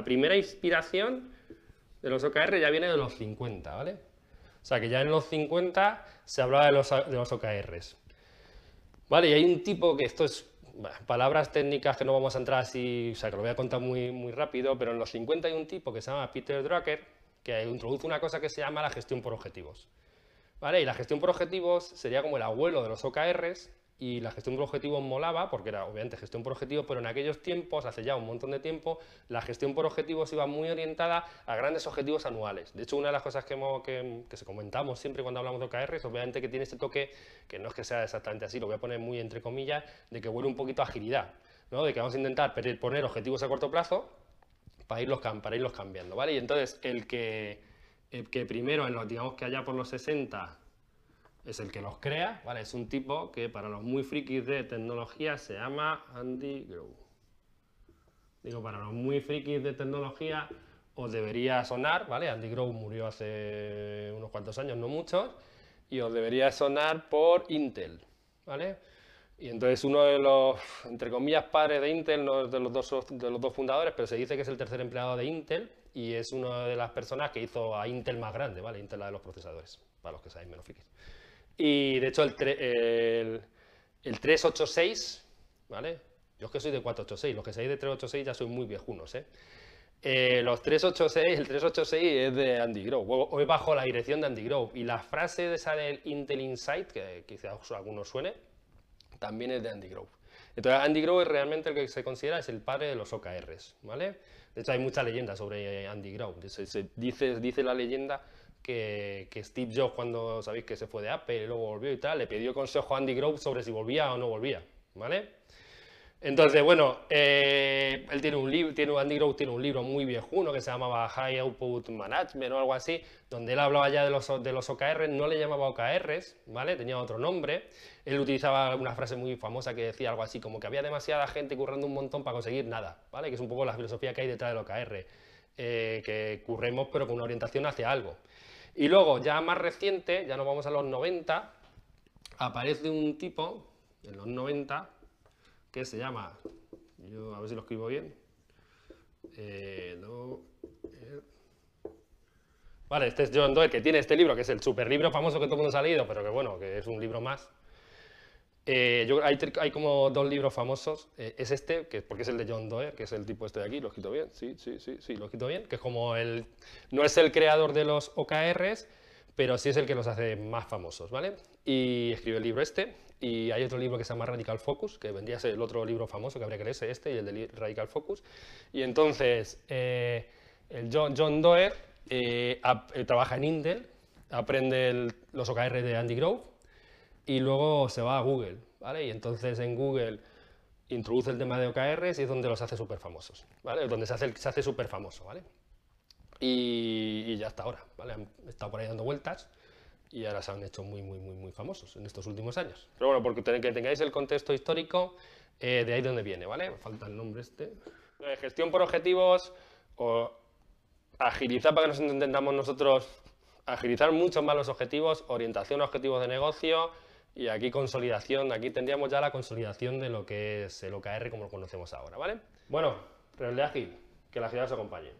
la primera inspiración de los OKR ya viene de los 50, ¿vale? O sea, que ya en los 50 se hablaba de los, OKRs. Vale, y hay un tipo que esto es palabras técnicas que no vamos a entrar así, o sea, que lo voy a contar muy, muy rápido, pero en los 50 hay un tipo que se llama Peter Drucker que introduce una cosa que se llama la gestión por objetivos. ¿Vale? Y la gestión por objetivos sería como el abuelo de los OKRs y la gestión por objetivos molaba, porque era obviamente gestión por objetivos, pero en aquellos tiempos, hace ya un montón de tiempo, la gestión por objetivos iba muy orientada a grandes objetivos anuales. De hecho, una de las cosas que, se comentamos siempre cuando hablamos de OKRs, obviamente que tiene este toque, que no es que sea exactamente así, lo voy a poner muy entre comillas, de que huele un poquito a agilidad, ¿no? de que vamos a intentar poner objetivos a corto plazo para irlos, para irlos cambiando. ¿vale? Y entonces, el que, el que primero, en los, digamos que allá por los 60, es el que los crea, ¿vale? Es un tipo que para los muy frikis de tecnología se llama Andy Grove. Digo, para los muy frikis de tecnología os debería sonar, ¿vale? Andy Grove murió hace unos cuantos años, no muchos, y os debería sonar por Intel, ¿vale? Y entonces uno de los, entre comillas, padres de Intel, no es de los, dos, de los dos fundadores, pero se dice que es el tercer empleado de Intel y es una de las personas que hizo a Intel más grande, ¿vale? Intel la de los procesadores, para los que sabéis menos frikis. Y de hecho el, el, 386, ¿vale? Yo es que soy de 486, los que seáis de 386 ya soy muy viejunos, ¿eh? ¿eh? los 386, el 386 es de Andy Grove, hoy bajo la dirección de Andy Grove, y la frase de esa del Intel Insight, que quizás a algunos suene, también es de Andy Grove. Entonces Andy Grove es realmente el que se considera es el padre de los OKRs, ¿vale? De hecho hay mucha leyenda sobre Andy Grove, se, dice, dice la leyenda que, Steve Jobs, cuando sabéis que se fue de Apple luego volvió y tal, le pidió consejo a Andy Grove sobre si volvía o no volvía, ¿vale? Entonces, bueno, eh, él tiene un libro, tiene, Andy Grove tiene un libro muy viejuno que se llamaba High Output Management o algo así, donde él hablaba ya de los, de los OKRs, no le llamaba OKRs, ¿vale? Tenía otro nombre. Él utilizaba una frase muy famosa que decía algo así como que había demasiada gente currando un montón para conseguir nada, ¿vale? Que es un poco la filosofía que hay detrás del OKR, eh, que curremos pero con una orientación hacia algo. Y luego, ya más reciente, ya nos vamos a los 90, aparece un tipo, en los 90, que se llama, yo a ver si lo escribo bien, eh, eh. Vale, este es John Doerr, que tiene este libro, que es el super libro famoso que todo el mundo ha leído, pero que bueno, que es un libro más. Eh, yo, hay, hay, como dos libros famosos. es este, que porque es el de John Doerr, que es el tipo este de aquí, lo quito bien, sí, sí, sí, sí, lo quito bien, que es como el... No es el creador de los OKRs, pero sí es el que los hace más famosos, ¿vale? Y escribe el libro este, y hay otro libro que se llama Radical Focus, que vendría a ser el otro libro famoso que habría que leerse, este y el de Radical Focus. Y entonces, eh, el John, John Doerr eh, eh, trabaja en Intel, aprende los OKR de Andy Grove y luego se va a Google, ¿vale? Y entonces en Google introduce el tema de OKRs y es donde los hace súper famosos, ¿vale? Donde se hace, se hace súper famoso, ¿vale? Y, y, ya hasta ahora, ¿vale? Han estado por ahí dando vueltas y ahora se han hecho muy, muy, muy, muy famosos en estos últimos años. Pero bueno, porque que tengáis el contexto histórico, eh, de ahí donde viene, ¿vale? Falta el nombre este. Eh, gestión por objetivos o agilizar para que nos entendamos nosotros, agilizar mucho más los objetivos, orientación a objetivos de negocio y aquí consolidación, aquí tendríamos ya la consolidación de lo que es el OKR como lo conocemos ahora, ¿vale? Bueno, Rebelde Ágil, que la ciudad os acompañe.